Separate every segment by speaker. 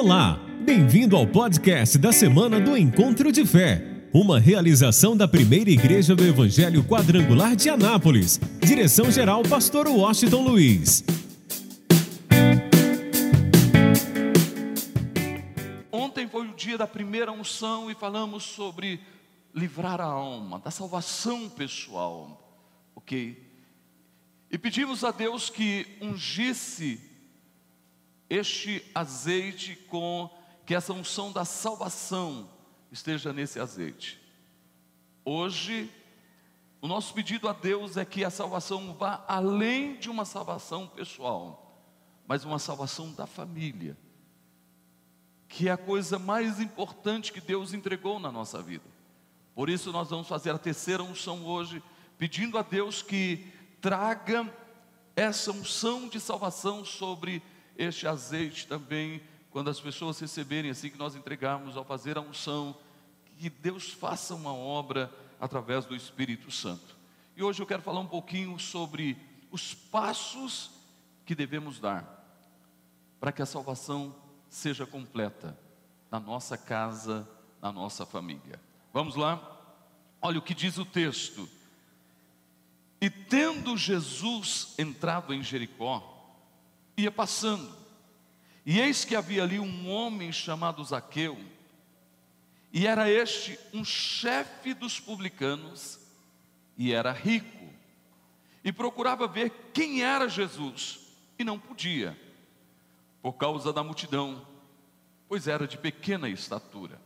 Speaker 1: Olá, bem-vindo ao podcast da semana do Encontro de Fé, uma realização da primeira igreja do Evangelho Quadrangular de Anápolis. Direção-geral, Pastor Washington Luiz.
Speaker 2: Ontem foi o dia da primeira unção e falamos sobre livrar a alma, da salvação pessoal, ok? E pedimos a Deus que ungisse este azeite com que essa unção da salvação esteja nesse azeite. Hoje, o nosso pedido a Deus é que a salvação vá além de uma salvação pessoal, mas uma salvação da família, que é a coisa mais importante que Deus entregou na nossa vida. Por isso, nós vamos fazer a terceira unção hoje, pedindo a Deus que traga essa unção de salvação sobre este azeite também, quando as pessoas receberem assim que nós entregarmos ao fazer a unção, que Deus faça uma obra através do Espírito Santo. E hoje eu quero falar um pouquinho sobre os passos que devemos dar para que a salvação seja completa na nossa casa, na nossa família. Vamos lá? Olha o que diz o texto. E tendo Jesus entrado em Jericó, ia passando. E eis que havia ali um homem chamado Zaqueu, e era este um chefe dos publicanos, e era rico, e procurava ver quem era Jesus, e não podia, por causa da multidão, pois era de pequena estatura.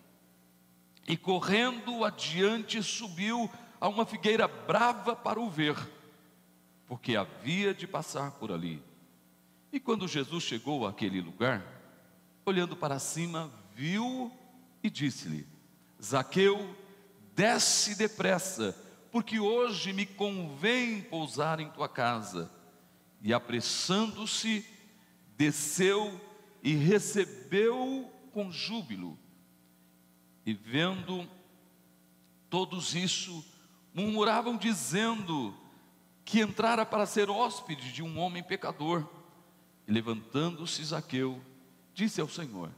Speaker 2: E correndo adiante, subiu a uma figueira brava para o ver, porque havia de passar por ali. E quando Jesus chegou àquele lugar, olhando para cima, viu e disse-lhe: Zaqueu, desce depressa, porque hoje me convém pousar em tua casa. E apressando-se, desceu e recebeu com júbilo. E vendo todos isso, murmuravam dizendo que entrara para ser hóspede de um homem pecador. E levantando-se Zaqueu, disse ao Senhor: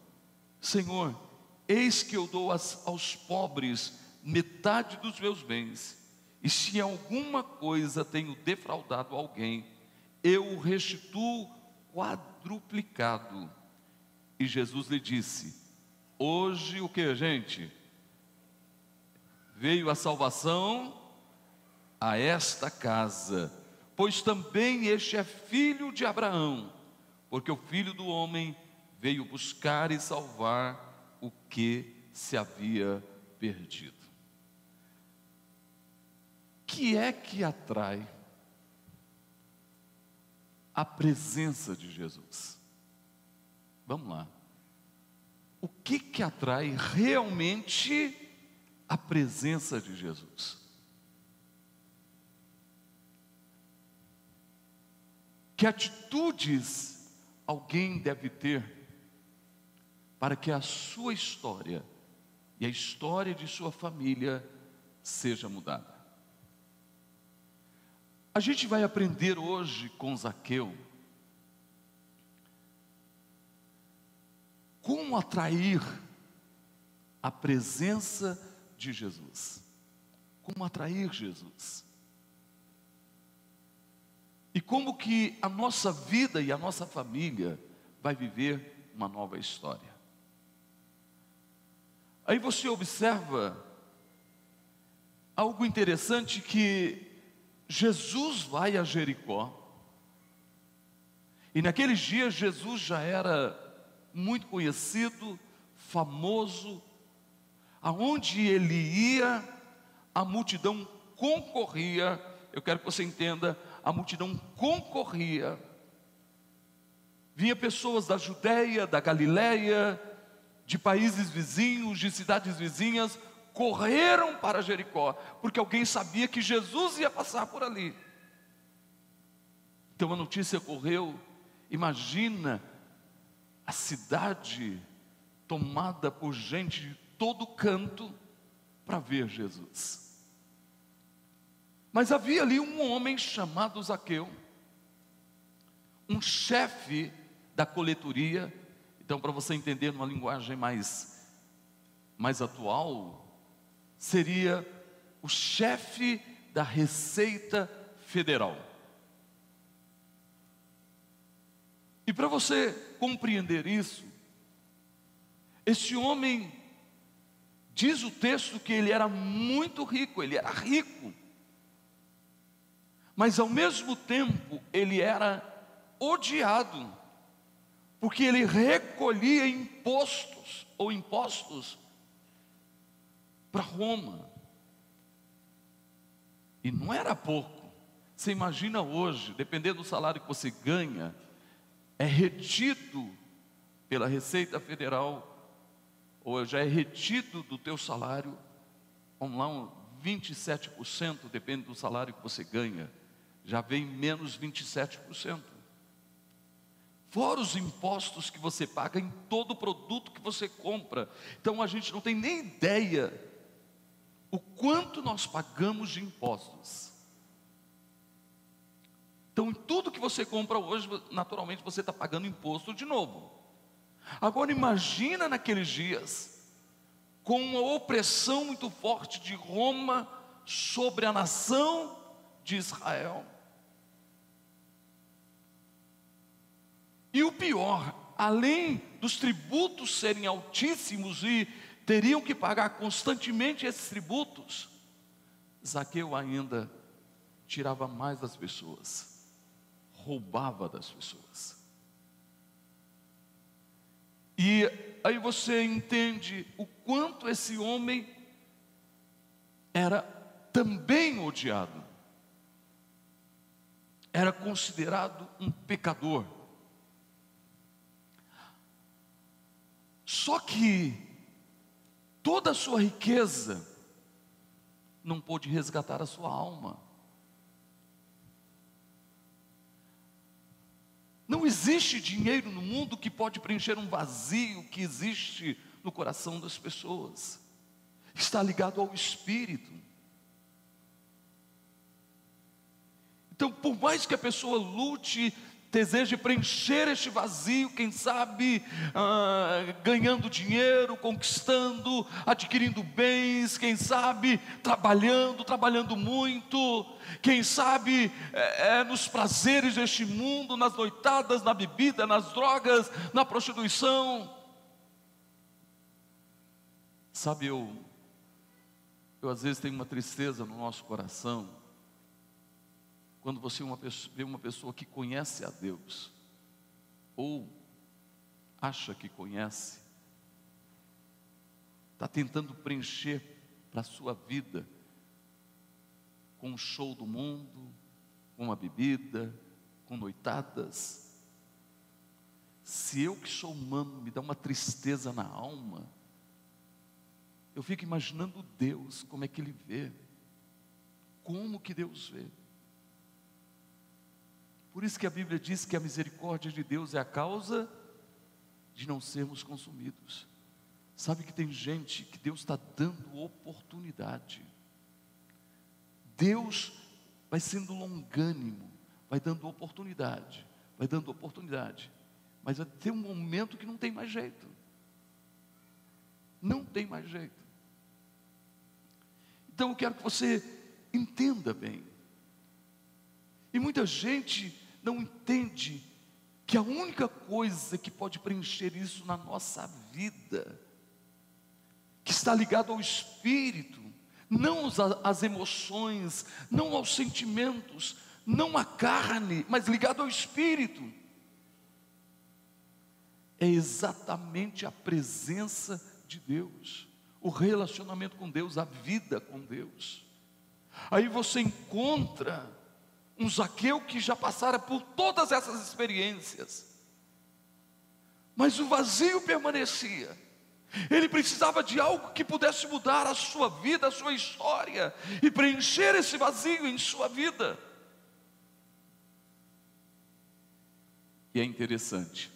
Speaker 2: Senhor, eis que eu dou aos pobres metade dos meus bens, e se alguma coisa tenho defraudado alguém, eu o restituo quadruplicado. E Jesus lhe disse: Hoje o que, gente? Veio a salvação a esta casa, pois também este é filho de Abraão porque o filho do homem veio buscar e salvar o que se havia perdido. Que é que atrai a presença de Jesus? Vamos lá. O que que atrai realmente a presença de Jesus? Que atitudes alguém deve ter para que a sua história e a história de sua família seja mudada. A gente vai aprender hoje com Zaqueu como atrair a presença de Jesus. Como atrair Jesus. E como que a nossa vida e a nossa família vai viver uma nova história. Aí você observa algo interessante que Jesus vai a Jericó. E naqueles dias Jesus já era muito conhecido, famoso. Aonde ele ia, a multidão concorria. Eu quero que você entenda, a multidão concorria. Vinha pessoas da Judéia, da Galiléia, de países vizinhos, de cidades vizinhas, correram para Jericó, porque alguém sabia que Jesus ia passar por ali. Então a notícia correu, imagina a cidade tomada por gente de todo canto para ver Jesus. Mas havia ali um homem chamado Zaqueu, um chefe da coletoria, Então, para você entender numa linguagem mais, mais atual, seria o chefe da Receita Federal. E para você compreender isso, esse homem, diz o texto que ele era muito rico, ele era rico, mas ao mesmo tempo ele era odiado, porque ele recolhia impostos ou impostos para Roma. E não era pouco. Você imagina hoje, dependendo do salário que você ganha, é retido pela Receita Federal, ou já é retido do teu salário, vamos lá, um 27%, depende do salário que você ganha, já vem menos 27%. Fora os impostos que você paga em todo produto que você compra. Então a gente não tem nem ideia o quanto nós pagamos de impostos. Então, em tudo que você compra hoje, naturalmente você está pagando imposto de novo. Agora, imagina naqueles dias, com uma opressão muito forte de Roma sobre a nação de Israel. E o pior, além dos tributos serem altíssimos e teriam que pagar constantemente esses tributos, Zaqueu ainda tirava mais das pessoas roubava das pessoas. E aí você entende o quanto esse homem era também odiado, era considerado um pecador. Só que toda a sua riqueza não pôde resgatar a sua alma. Não existe dinheiro no mundo que pode preencher um vazio que existe no coração das pessoas. Está ligado ao espírito. Então, por mais que a pessoa lute deseje preencher este vazio, quem sabe ah, ganhando dinheiro, conquistando, adquirindo bens, quem sabe trabalhando, trabalhando muito, quem sabe é, é, nos prazeres deste mundo, nas noitadas, na bebida, nas drogas, na prostituição. Sabe, eu, eu às vezes tenho uma tristeza no nosso coração quando você uma pessoa, vê uma pessoa que conhece a Deus, ou acha que conhece, está tentando preencher para a sua vida com um show do mundo, com uma bebida, com noitadas. Se eu que sou humano me dá uma tristeza na alma, eu fico imaginando Deus, como é que Ele vê, como que Deus vê. Por isso que a Bíblia diz que a misericórdia de Deus é a causa de não sermos consumidos. Sabe que tem gente que Deus está dando oportunidade. Deus vai sendo longânimo, vai dando oportunidade, vai dando oportunidade. Mas vai ter um momento que não tem mais jeito. Não tem mais jeito. Então eu quero que você entenda bem. E muita gente não entende que a única coisa que pode preencher isso na nossa vida, que está ligado ao espírito, não às emoções, não aos sentimentos, não à carne, mas ligado ao espírito, é exatamente a presença de Deus, o relacionamento com Deus, a vida com Deus. Aí você encontra um Zaqueu que já passara por todas essas experiências, mas o vazio permanecia. Ele precisava de algo que pudesse mudar a sua vida, a sua história e preencher esse vazio em sua vida. E é interessante.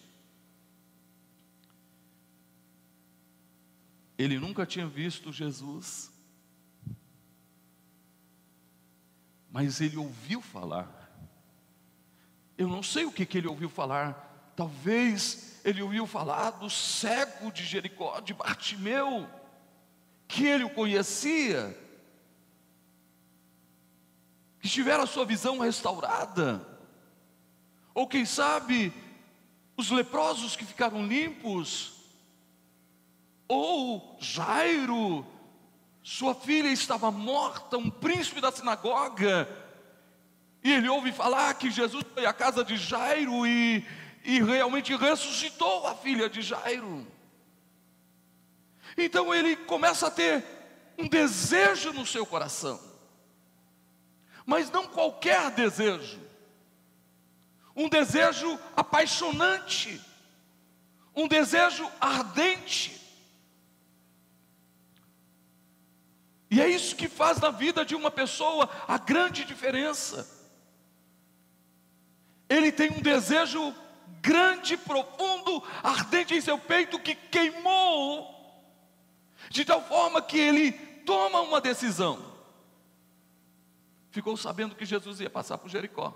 Speaker 2: Ele nunca tinha visto Jesus. Mas ele ouviu falar. Eu não sei o que, que ele ouviu falar, talvez ele ouviu falar do cego de Jericó, de Bartimeu, que ele o conhecia, que tivera a sua visão restaurada, ou quem sabe, os leprosos que ficaram limpos, ou Jairo, sua filha estava morta, um príncipe da sinagoga, e ele ouve falar que Jesus foi à casa de Jairo e, e realmente ressuscitou a filha de Jairo. Então ele começa a ter um desejo no seu coração, mas não qualquer desejo, um desejo apaixonante, um desejo ardente. É isso que faz na vida de uma pessoa a grande diferença. Ele tem um desejo grande, profundo, ardente em seu peito que queimou, de tal forma que ele toma uma decisão. Ficou sabendo que Jesus ia passar por Jericó.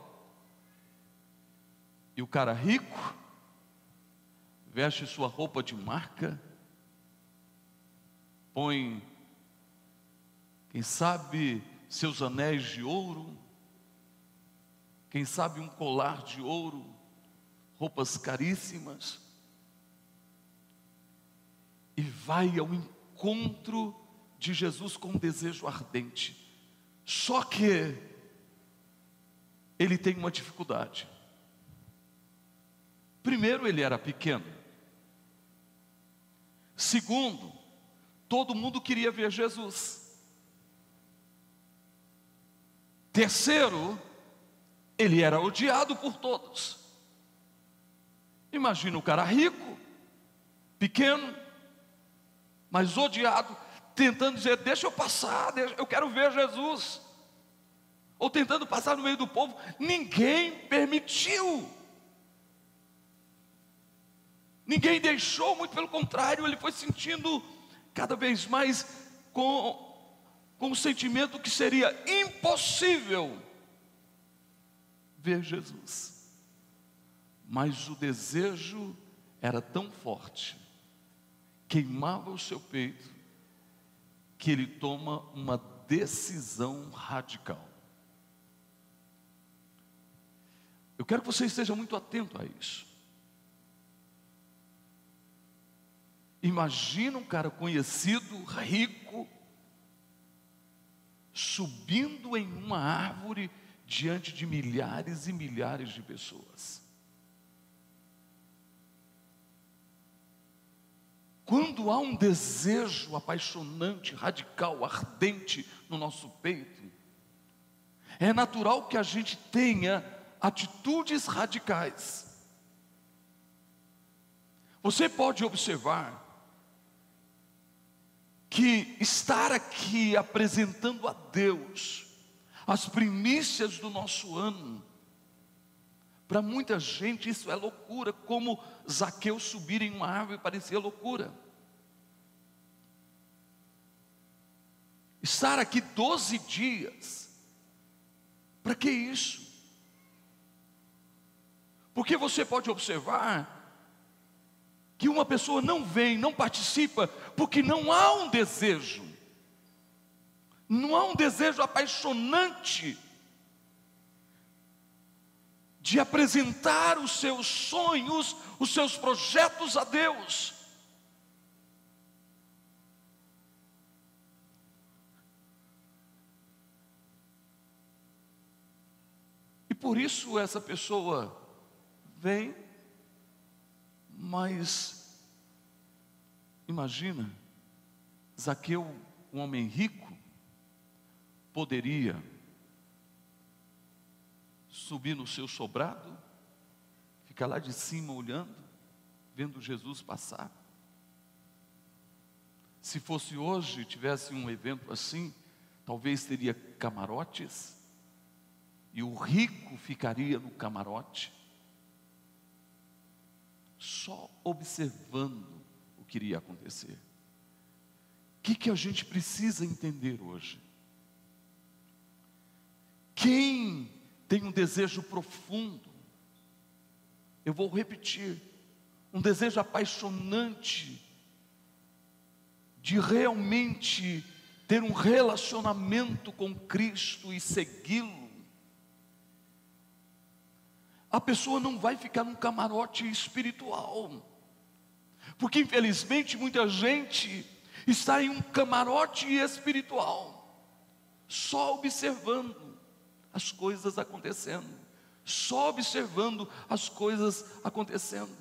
Speaker 2: E o cara rico veste sua roupa de marca, põe, quem sabe, seus anéis de ouro, quem sabe um colar de ouro, roupas caríssimas, e vai ao encontro de Jesus com um desejo ardente. Só que ele tem uma dificuldade. Primeiro, ele era pequeno. Segundo, todo mundo queria ver Jesus. Terceiro, ele era odiado por todos. Imagina o cara rico, pequeno, mas odiado, tentando dizer: Deixa eu passar, eu quero ver Jesus. Ou tentando passar no meio do povo, ninguém permitiu. Ninguém deixou, muito pelo contrário, ele foi sentindo cada vez mais com, com o sentimento que seria impossível ver Jesus. Mas o desejo era tão forte, queimava o seu peito, que ele toma uma decisão radical. Eu quero que você esteja muito atento a isso. Imagina um cara conhecido, rico, subindo em uma árvore diante de milhares e milhares de pessoas. Quando há um desejo apaixonante, radical, ardente no nosso peito, é natural que a gente tenha atitudes radicais. Você pode observar que estar aqui apresentando a Deus as primícias do nosso ano. Para muita gente isso é loucura, como Zaqueu subir em uma árvore parecia loucura. Estar aqui 12 dias, para que isso? Porque você pode observar que uma pessoa não vem, não participa, porque não há um desejo não há um desejo apaixonante de apresentar os seus sonhos, os seus projetos a Deus. E por isso essa pessoa vem, mas imagina, Zaqueu, um homem rico, poderia subir no seu sobrado, ficar lá de cima olhando, vendo Jesus passar. Se fosse hoje, tivesse um evento assim, talvez teria camarotes, e o rico ficaria no camarote, só observando o que iria acontecer. O que, que a gente precisa entender hoje? Quem tem um desejo profundo, eu vou repetir, um desejo apaixonante de realmente ter um relacionamento com Cristo e segui-lo, a pessoa não vai ficar num camarote espiritual. Porque infelizmente muita gente está em um camarote espiritual, só observando as coisas acontecendo, só observando as coisas acontecendo.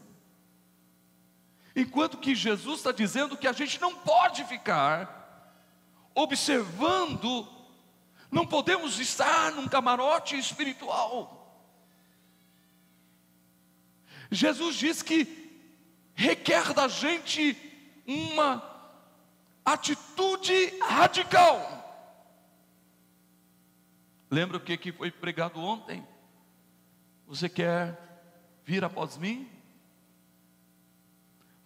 Speaker 2: Enquanto que Jesus está dizendo que a gente não pode ficar observando, não podemos estar num camarote espiritual. Jesus diz que requer da gente uma atitude radical. Lembra o que, foi pregado ontem? Você quer vir após mim?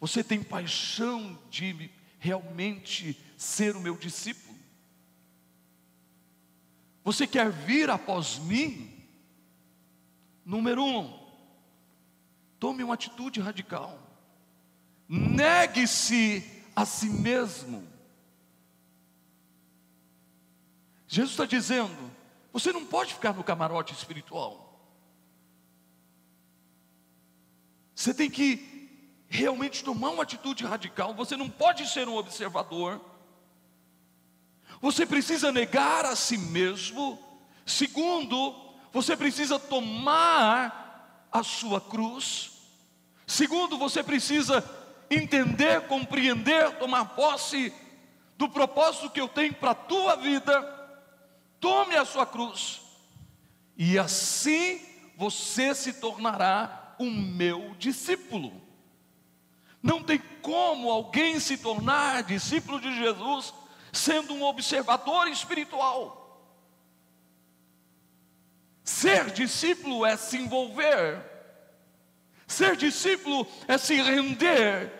Speaker 2: Você tem paixão de realmente ser o meu discípulo? Você quer vir após mim? Número um, tome uma atitude radical. Negue-se a si mesmo. Jesus está dizendo: você não pode ficar no camarote espiritual. Você tem que realmente tomar uma atitude radical. Você não pode ser um observador. Você precisa negar a si mesmo. Segundo, você precisa tomar a sua cruz. Segundo, você precisa entender, compreender, tomar posse do propósito que eu tenho para a tua vida. Tome a sua cruz, e assim você se tornará o meu discípulo. Não tem como alguém se tornar discípulo de Jesus sendo um observador espiritual. Ser discípulo é se envolver, ser discípulo é se render,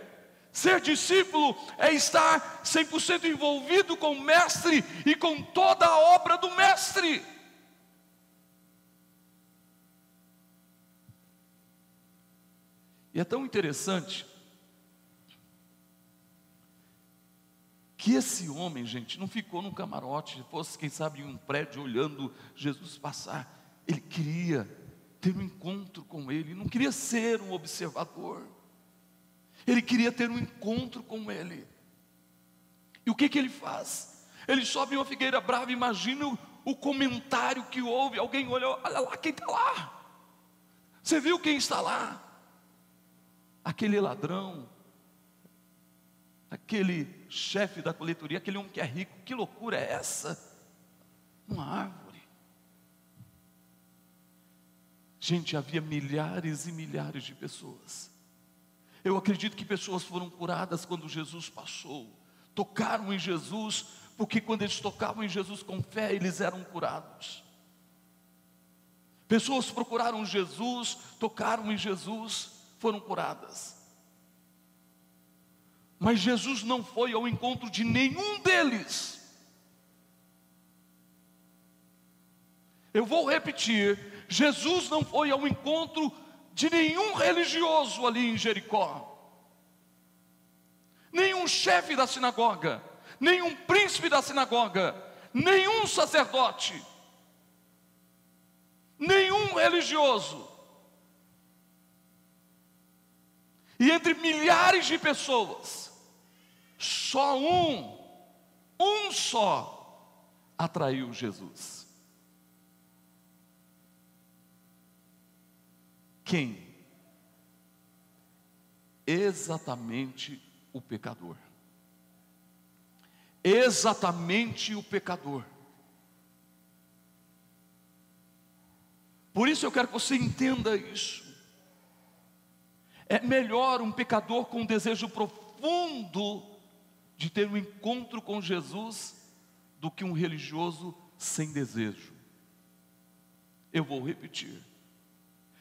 Speaker 2: ser discípulo é estar 100% envolvido com o Mestre e com toda a obra do Mestre. E é tão interessante que esse homem, gente, não ficou num camarote, fosse, quem sabe, em um prédio olhando Jesus passar. Ele queria ter um encontro com Ele, não queria ser um observador. Ele queria ter um encontro com Ele. E o que, que ele faz? Ele sobe uma figueira brava, imagina o, o comentário que houve. Alguém olhou, olha lá quem está lá. Você viu quem está lá? Aquele ladrão, aquele chefe da coletoria, aquele homem que é rico, que loucura é essa? Uma árvore. Gente, havia milhares e milhares de pessoas. Eu acredito que pessoas foram curadas quando Jesus passou, tocaram em Jesus, porque quando eles tocavam em Jesus com fé, eles eram curados. Pessoas procuraram Jesus, tocaram em Jesus, foram curadas. Mas Jesus não foi ao encontro de nenhum deles. Eu vou repetir: Jesus não foi ao encontro de nenhum religioso ali em Jericó, nenhum chefe da sinagoga, nenhum príncipe da sinagoga, nenhum sacerdote, nenhum religioso. E entre milhares de pessoas, só um, um só, atraiu Jesus. Quem? Exatamente o pecador. Exatamente o pecador. Por isso eu quero que você entenda isso. É melhor um pecador com um desejo profundo de ter um encontro com Jesus do que um religioso sem desejo. Eu vou repetir.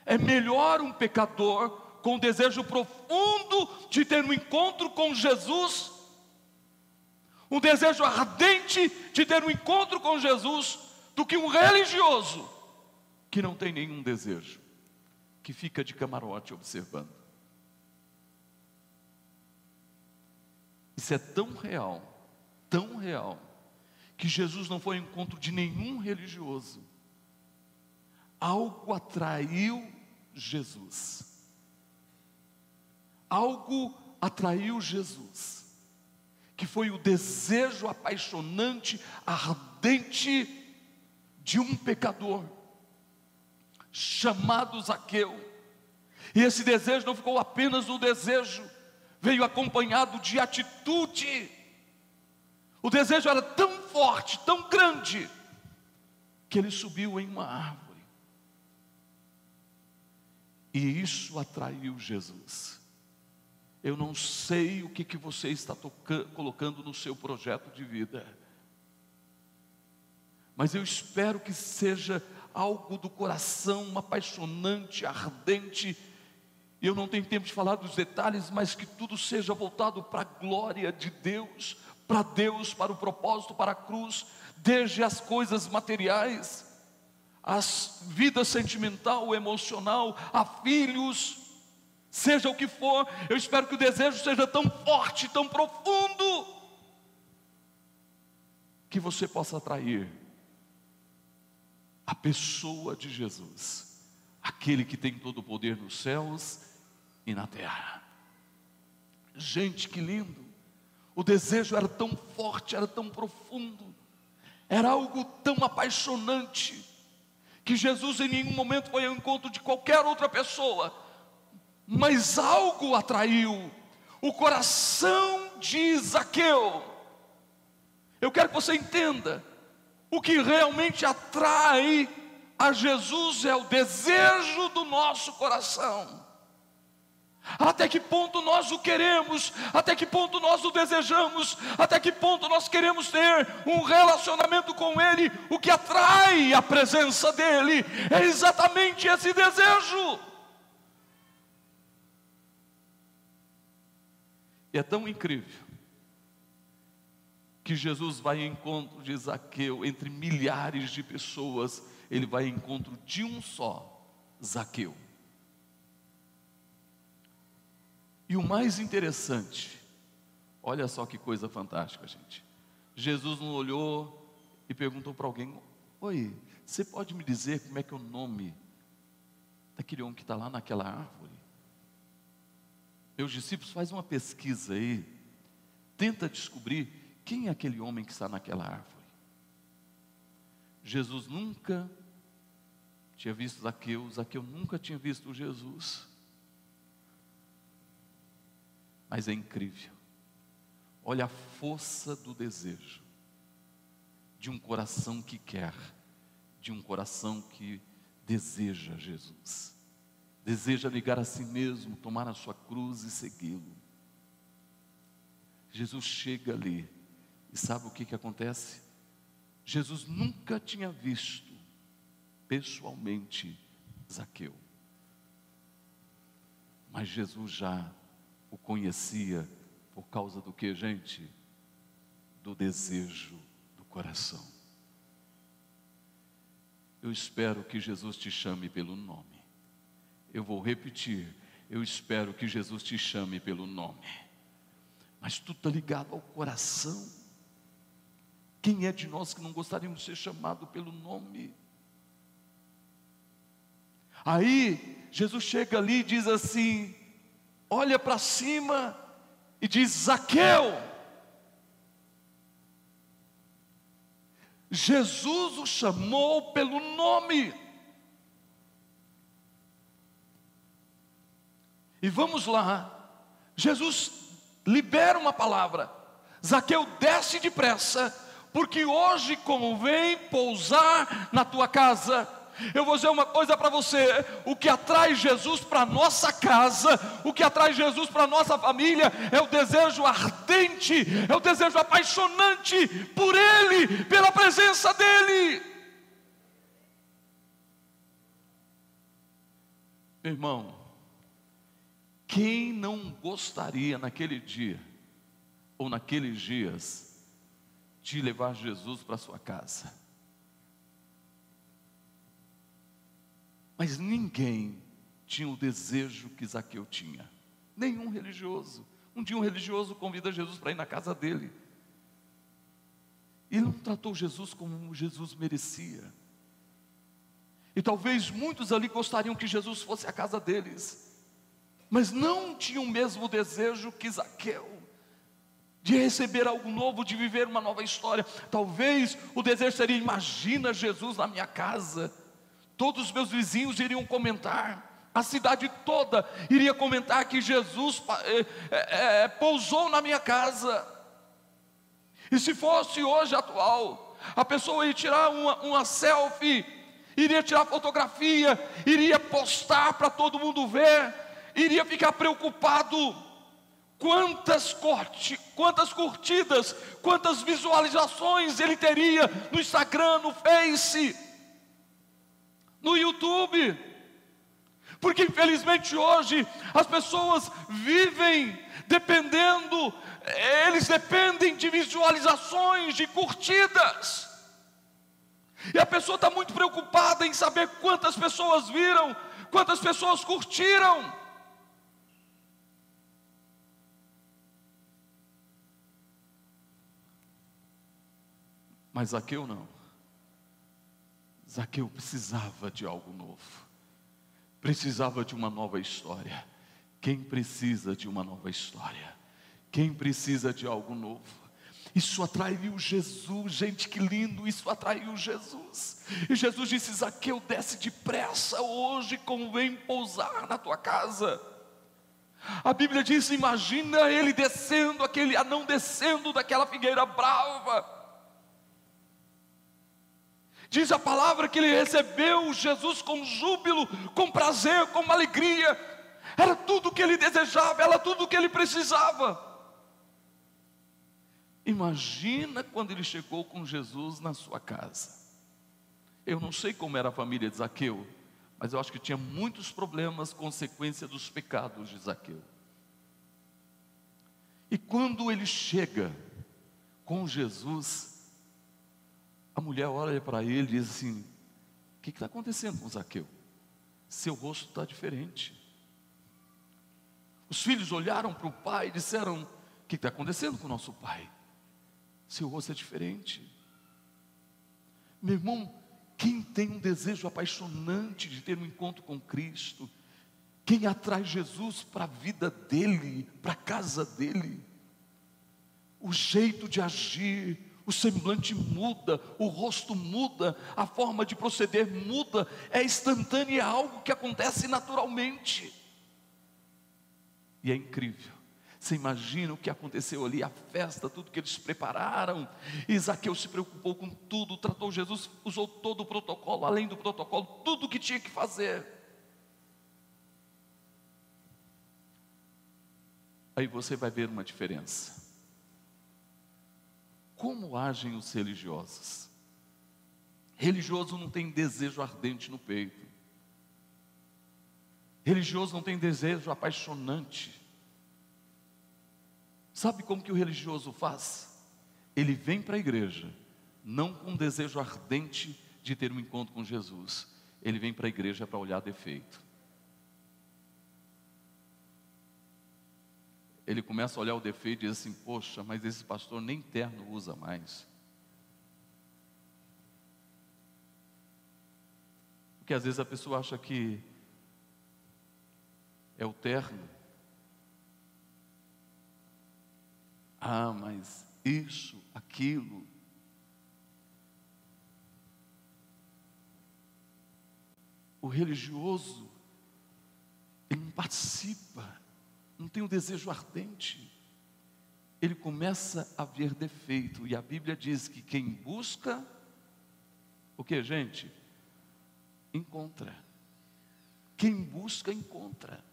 Speaker 2: É melhor um pecador com desejo profundo de ter um encontro com Jesus, um desejo ardente de ter um encontro com Jesus, do que um religioso que não tem nenhum desejo, que fica de camarote observando. Isso é tão real, tão real, que Jesus não foi ao encontro de nenhum religioso. Algo atraiu Jesus. Algo atraiu Jesus, que foi o desejo apaixonante, ardente de um pecador chamado Zaqueu. E esse desejo não ficou apenas no desejo, veio acompanhado de atitude. O desejo era tão forte, tão grande, que ele subiu em uma árvore. E isso atraiu Jesus. Eu não sei o que, que você está colocando no seu projeto de vida, mas eu espero que seja algo do coração apaixonante, ardente. Eu não tenho tempo de falar dos detalhes, mas que tudo seja voltado para a glória de Deus, para Deus, para o propósito, para a cruz, desde as coisas materiais, as vida sentimental, emocional, a filhos, seja o que for, eu espero que o desejo seja tão forte, tão profundo, que você possa atrair a pessoa de Jesus, aquele que tem todo o poder nos céus e na terra. Gente, que lindo! O desejo era tão forte, era tão profundo, era algo tão apaixonante, que Jesus em nenhum momento foi ao encontro de qualquer outra pessoa, mas algo atraiu o coração de Zaqueu. Eu quero que você entenda: o que realmente atrai a Jesus é o desejo do nosso coração. Até que ponto nós o queremos, até que ponto nós o desejamos, até que ponto nós queremos ter um relacionamento com Ele, o que atrai a presença dEle é exatamente esse desejo. E é tão incrível que Jesus vai em encontro de Zaqueu, entre milhares de pessoas, ele vai em encontro de um só, Zaqueu. E o mais interessante, olha só que coisa fantástica, gente. Jesus não olhou e perguntou para alguém: Oi, você pode me dizer como é que é o nome daquele homem que está lá naquela árvore? Meus discípulos, faz uma pesquisa aí, tenta descobrir quem é aquele homem que está naquela árvore. Jesus nunca tinha visto Zaqueu, Zaqueu nunca tinha visto Jesus. Mas é incrível, olha a força do desejo, de um coração que quer, de um coração que deseja Jesus deseja ligar a si mesmo, tomar a sua cruz e segui-lo. Jesus chega ali e sabe o que, que acontece? Jesus nunca tinha visto pessoalmente Zaqueu, mas Jesus já o conhecia por causa do que, gente? Do desejo do coração. Eu espero que Jesus te chame pelo nome. Eu vou repetir. Eu espero que Jesus te chame pelo nome. Mas tudo está ligado ao coração. Quem é de nós que não gostaríamos de ser chamado pelo nome? Aí Jesus chega ali e diz assim: olha para cima e diz: Zaqueu. Jesus o chamou pelo nome. E vamos lá. Jesus libera uma palavra. Zaqueu desce depressa, porque hoje convém pousar na tua casa. Eu vou dizer uma coisa para você: o que atrai Jesus para nossa casa, o que atrai Jesus para nossa família, é o desejo ardente, é o desejo apaixonante por Ele, pela presença dEle. Irmão, quem não gostaria naquele dia, ou naqueles dias, de levar Jesus para sua casa? Mas ninguém tinha o desejo que Zaqueu tinha, nenhum religioso, Um dia um religioso convida Jesus para ir na casa dele. Ele não tratou Jesus como Jesus merecia. E talvez muitos ali gostariam que Jesus fosse à casa deles, mas não tinham o mesmo desejo que Zaqueu, de receber algo novo, de viver uma nova história. Talvez o desejo seria: imagina Jesus na minha casa, todos os meus vizinhos iriam comentar, a cidade toda iria comentar que Jesus é, é, pousou na minha casa. E se fosse hoje atual, a pessoa ia tirar uma, uma selfie iria tirar fotografia, iria postar para todo mundo ver, iria ficar preocupado. Quantas, quantas curtidas, quantas visualizações ele teria no Instagram, no Face, no YouTube. Porque infelizmente hoje as pessoas vivem dependendo, eles dependem de visualizações, de curtidas. E a pessoa está muito preocupada em saber quantas pessoas viram, quantas pessoas curtiram. Mas Zaqueu não. Zaqueu precisava de algo novo, precisava de uma nova história. Quem precisa de uma nova história? Quem precisa de algo novo? Isso atraiu Jesus, gente, que lindo, isso atraiu Jesus. E Jesus disse: Zaqueu, desce depressa, hoje convém pousar na tua casa. A Bíblia diz: imagina ele descendo, aquele anão descendo daquela figueira brava. Diz a palavra que ele recebeu Jesus com júbilo, com prazer, com alegria. Era tudo o que ele desejava, era tudo o que ele precisava. Imagina quando ele chegou com Jesus na sua casa. Eu não sei como era a família de Zaqueu, mas eu acho que tinha muitos problemas, consequência dos pecados de Zaqueu. E quando ele chega com Jesus, a mulher olha para ele e diz assim: O que está acontecendo com Zaqueu? Seu rosto está diferente. Os filhos olharam para o pai e disseram: O que está acontecendo com o nosso pai? seu rosto é diferente. Meu irmão, quem tem um desejo apaixonante de ter um encontro com Cristo, quem atrai Jesus para a vida dele, para a casa dele, o jeito de agir, o semblante muda, o rosto muda, a forma de proceder muda, é instantâneo, é algo que acontece naturalmente. E é incrível. Você imagina o que aconteceu ali, a festa, tudo que eles prepararam. Isaqueu se preocupou com tudo, tratou Jesus, usou todo o protocolo, além do protocolo, tudo o que tinha que fazer. Aí você vai ver uma diferença. Como agem os religiosos? Religioso não tem desejo ardente no peito. Religioso não tem desejo apaixonante. Sabe como que o religioso faz? Ele vem para a igreja, não com um desejo ardente de ter um encontro com Jesus. Ele vem para a igreja para olhar defeito. Ele começa a olhar o defeito e diz assim: Poxa, mas esse pastor nem terno usa mais. Porque às vezes a pessoa acha que é o terno Ah, mas isso, aquilo. O religioso, ele não participa, não tem um desejo ardente. Ele começa a ver defeito, e a Bíblia diz que quem busca, o que, gente? Encontra. Quem busca, encontra.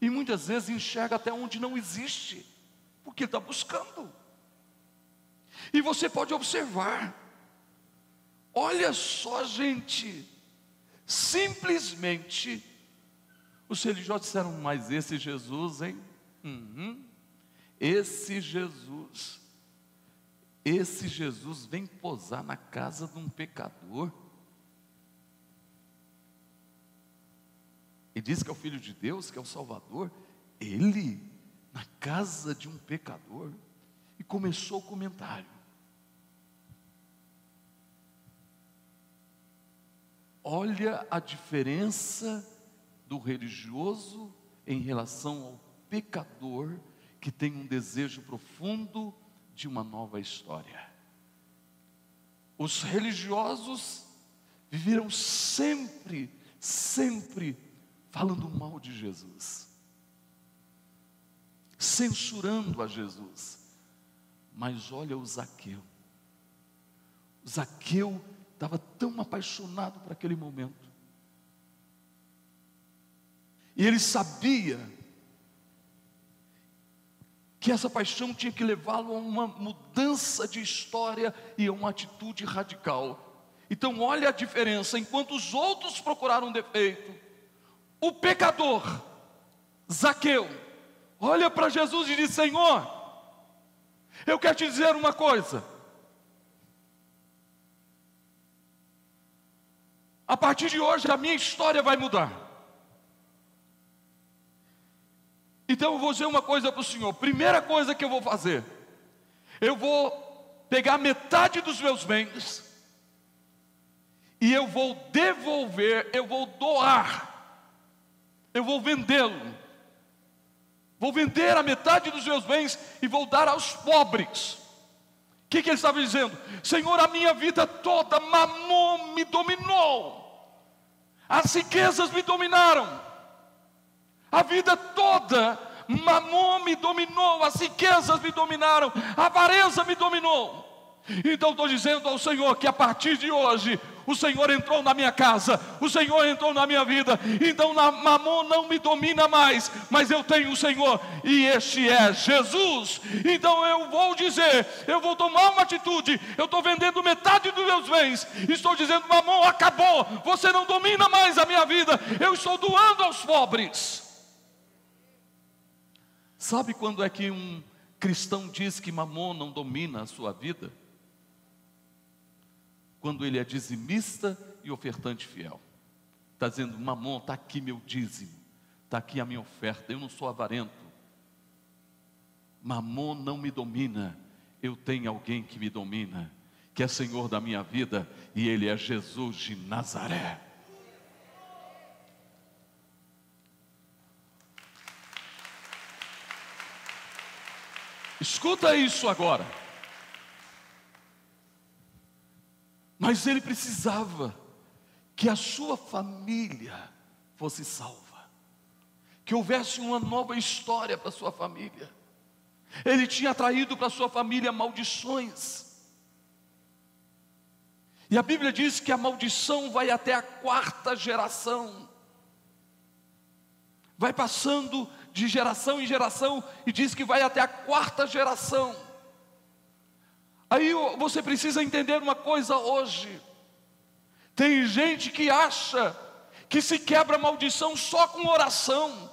Speaker 2: E muitas vezes enxerga até onde não existe, porque está buscando. E você pode observar, olha só, gente, simplesmente, os religiosos disseram, mas esse Jesus, hein? Uhum, esse Jesus, esse Jesus vem posar na casa de um pecador. e diz que é o Filho de Deus, que é o Salvador, ele na casa de um pecador e começou o comentário. Olha a diferença do religioso em relação ao pecador que tem um desejo profundo de uma nova história. Os religiosos viveram sempre, sempre falando mal de Jesus, censurando a Jesus. Mas olha o Zaqueu. O Zaqueu estava tão apaixonado por aquele momento. E ele sabia que essa paixão tinha que levá-lo a uma mudança de história e a uma atitude radical. Então, olha a diferença: enquanto os outros procuraram defeito, o pecador, Zaqueu, olha para Jesus e diz: Senhor, eu quero te dizer uma coisa. A partir de hoje a minha história vai mudar. Então eu vou dizer uma coisa para o Senhor. Primeira coisa que eu vou fazer, eu vou pegar metade dos meus bens e eu vou devolver, eu vou doar, eu vou vendê-lo. Vou vender a metade dos meus bens e vou dar aos pobres que, que ele estava dizendo? Senhor, a minha vida toda, mamon me dominou, as riquezas me dominaram, a vida toda, mamon me dominou, as riquezas me dominaram, a avareza me dominou. Então estou dizendo ao Senhor que a partir de hoje o Senhor entrou na minha casa, o Senhor entrou na minha vida, então mamon não me domina mais, mas eu tenho o Senhor, e este é Jesus. Então eu vou dizer, eu vou tomar uma atitude, eu estou vendendo metade dos meus bens, estou dizendo, mamon, acabou, você não domina mais a minha vida, eu estou doando aos pobres. Sabe quando é que um cristão diz que mamon não domina a sua vida? quando ele é dizimista e ofertante fiel. Está dizendo, mamon, está aqui meu dízimo, está aqui a minha oferta, eu não sou avarento. Mamon não me domina, eu tenho alguém que me domina, que é Senhor da minha vida, e Ele é Jesus de Nazaré. Escuta isso agora. Mas ele precisava que a sua família fosse salva, que houvesse uma nova história para sua família. Ele tinha traído para sua família maldições. E a Bíblia diz que a maldição vai até a quarta geração. Vai passando de geração em geração e diz que vai até a quarta geração. Aí você precisa entender uma coisa hoje. Tem gente que acha que se quebra maldição só com oração.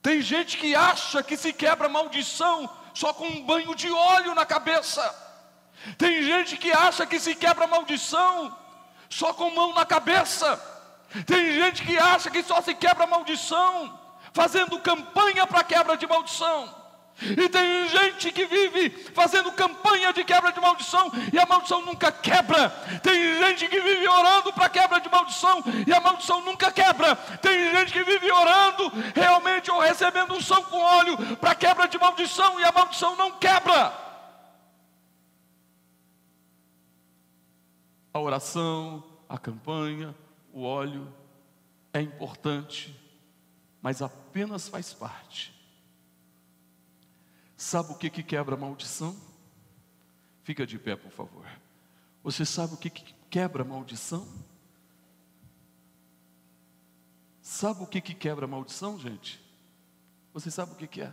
Speaker 2: Tem gente que acha que se quebra maldição só com um banho de óleo na cabeça. Tem gente que acha que se quebra maldição só com mão na cabeça. Tem gente que acha que só se quebra maldição fazendo campanha para quebra de maldição. E tem gente que vive fazendo campanha de quebra de maldição e a maldição nunca quebra. Tem gente que vive orando para quebra de maldição e a maldição nunca quebra. Tem gente que vive orando realmente ou recebendo unção com óleo para quebra de maldição e a maldição não quebra. A oração, a campanha, o óleo é importante, mas apenas faz parte Sabe o que, que quebra a maldição? Fica de pé, por favor. Você sabe o que, que quebra a maldição? Sabe o que, que quebra a maldição, gente? Você sabe o que, que é?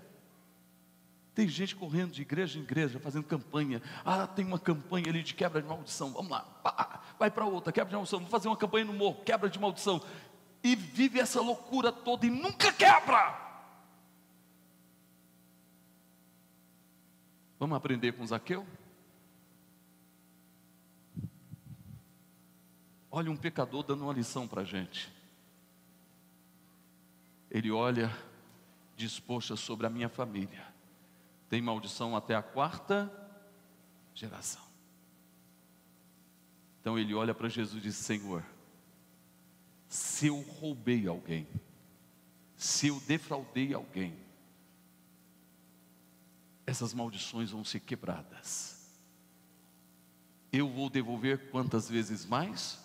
Speaker 2: Tem gente correndo de igreja em igreja, fazendo campanha. Ah, tem uma campanha ali de quebra de maldição. Vamos lá, vai para outra, quebra de maldição. Vamos fazer uma campanha no morro, quebra de maldição. E vive essa loucura toda e nunca quebra. Vamos aprender com Zaqueu? Olha um pecador dando uma lição para a gente. Ele olha diz: sobre a minha família, tem maldição até a quarta geração. Então ele olha para Jesus e diz: Senhor, se eu roubei alguém, se eu defraudei alguém, essas maldições vão ser quebradas. Eu vou devolver quantas vezes mais?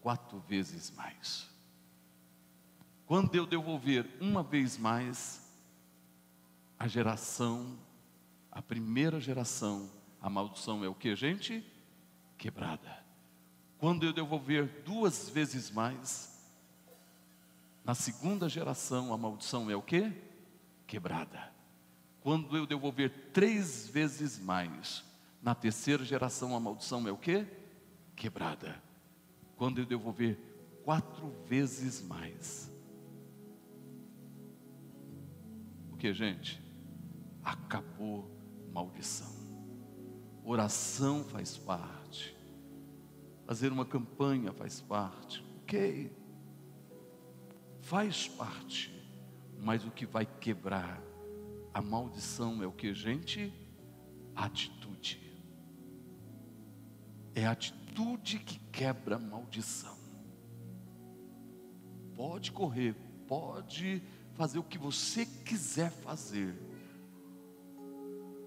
Speaker 2: Quatro vezes mais. Quando eu devolver uma vez mais, a geração, a primeira geração, a maldição é o que, gente? Quebrada. Quando eu devolver duas vezes mais, na segunda geração, a maldição é o que? Quebrada. Quando eu devolver três vezes mais, na terceira geração, a maldição é o que? Quebrada. Quando eu devolver quatro vezes mais, que, gente? Acabou maldição. Oração faz parte. Fazer uma campanha faz parte. Ok. Faz parte. Mas o que vai quebrar a maldição é o que, gente? Atitude. É a atitude que quebra a maldição. Pode correr, pode fazer o que você quiser fazer,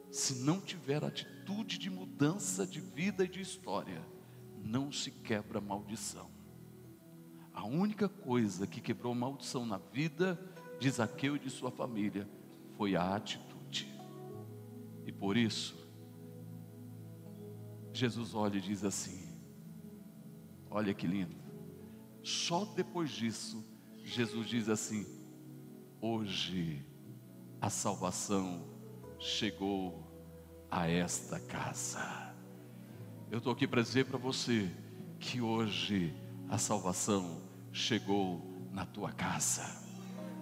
Speaker 2: se não tiver atitude de mudança de vida e de história, não se quebra maldição. A única coisa que quebrou maldição na vida de Zaqueu e de sua família foi a atitude. E por isso, Jesus olha e diz assim: Olha que lindo. Só depois disso, Jesus diz assim: Hoje a salvação chegou a esta casa. Eu estou aqui para dizer para você que hoje a salvação chegou na tua casa.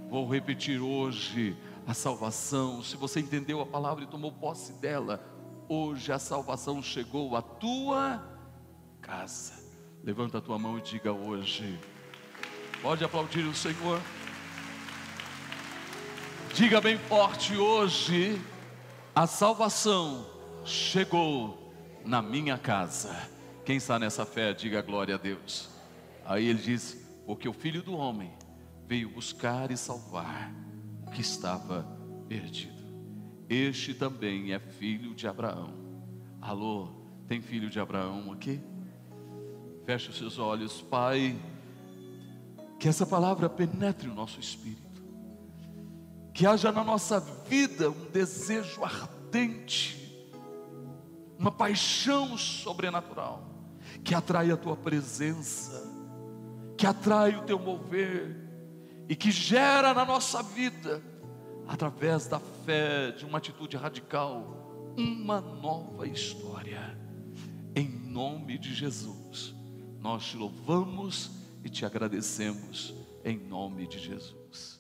Speaker 2: Vou repetir hoje a salvação. Se você entendeu a palavra e tomou posse dela, hoje a salvação chegou à tua casa. Levanta a tua mão e diga hoje. Pode aplaudir o Senhor. Diga bem forte hoje: a salvação chegou na minha casa. Quem está nessa fé, diga glória a Deus. Aí ele diz: porque o filho do homem veio buscar e salvar o que estava perdido. Este também é filho de Abraão. Alô, tem filho de Abraão aqui? Feche os seus olhos, Pai. Que essa palavra penetre o nosso espírito que haja na nossa vida um desejo ardente, uma paixão sobrenatural, que atrai a tua presença, que atrai o teu mover e que gera na nossa vida, através da fé, de uma atitude radical, uma nova história. Em nome de Jesus, nós te louvamos e te agradecemos, em nome de Jesus.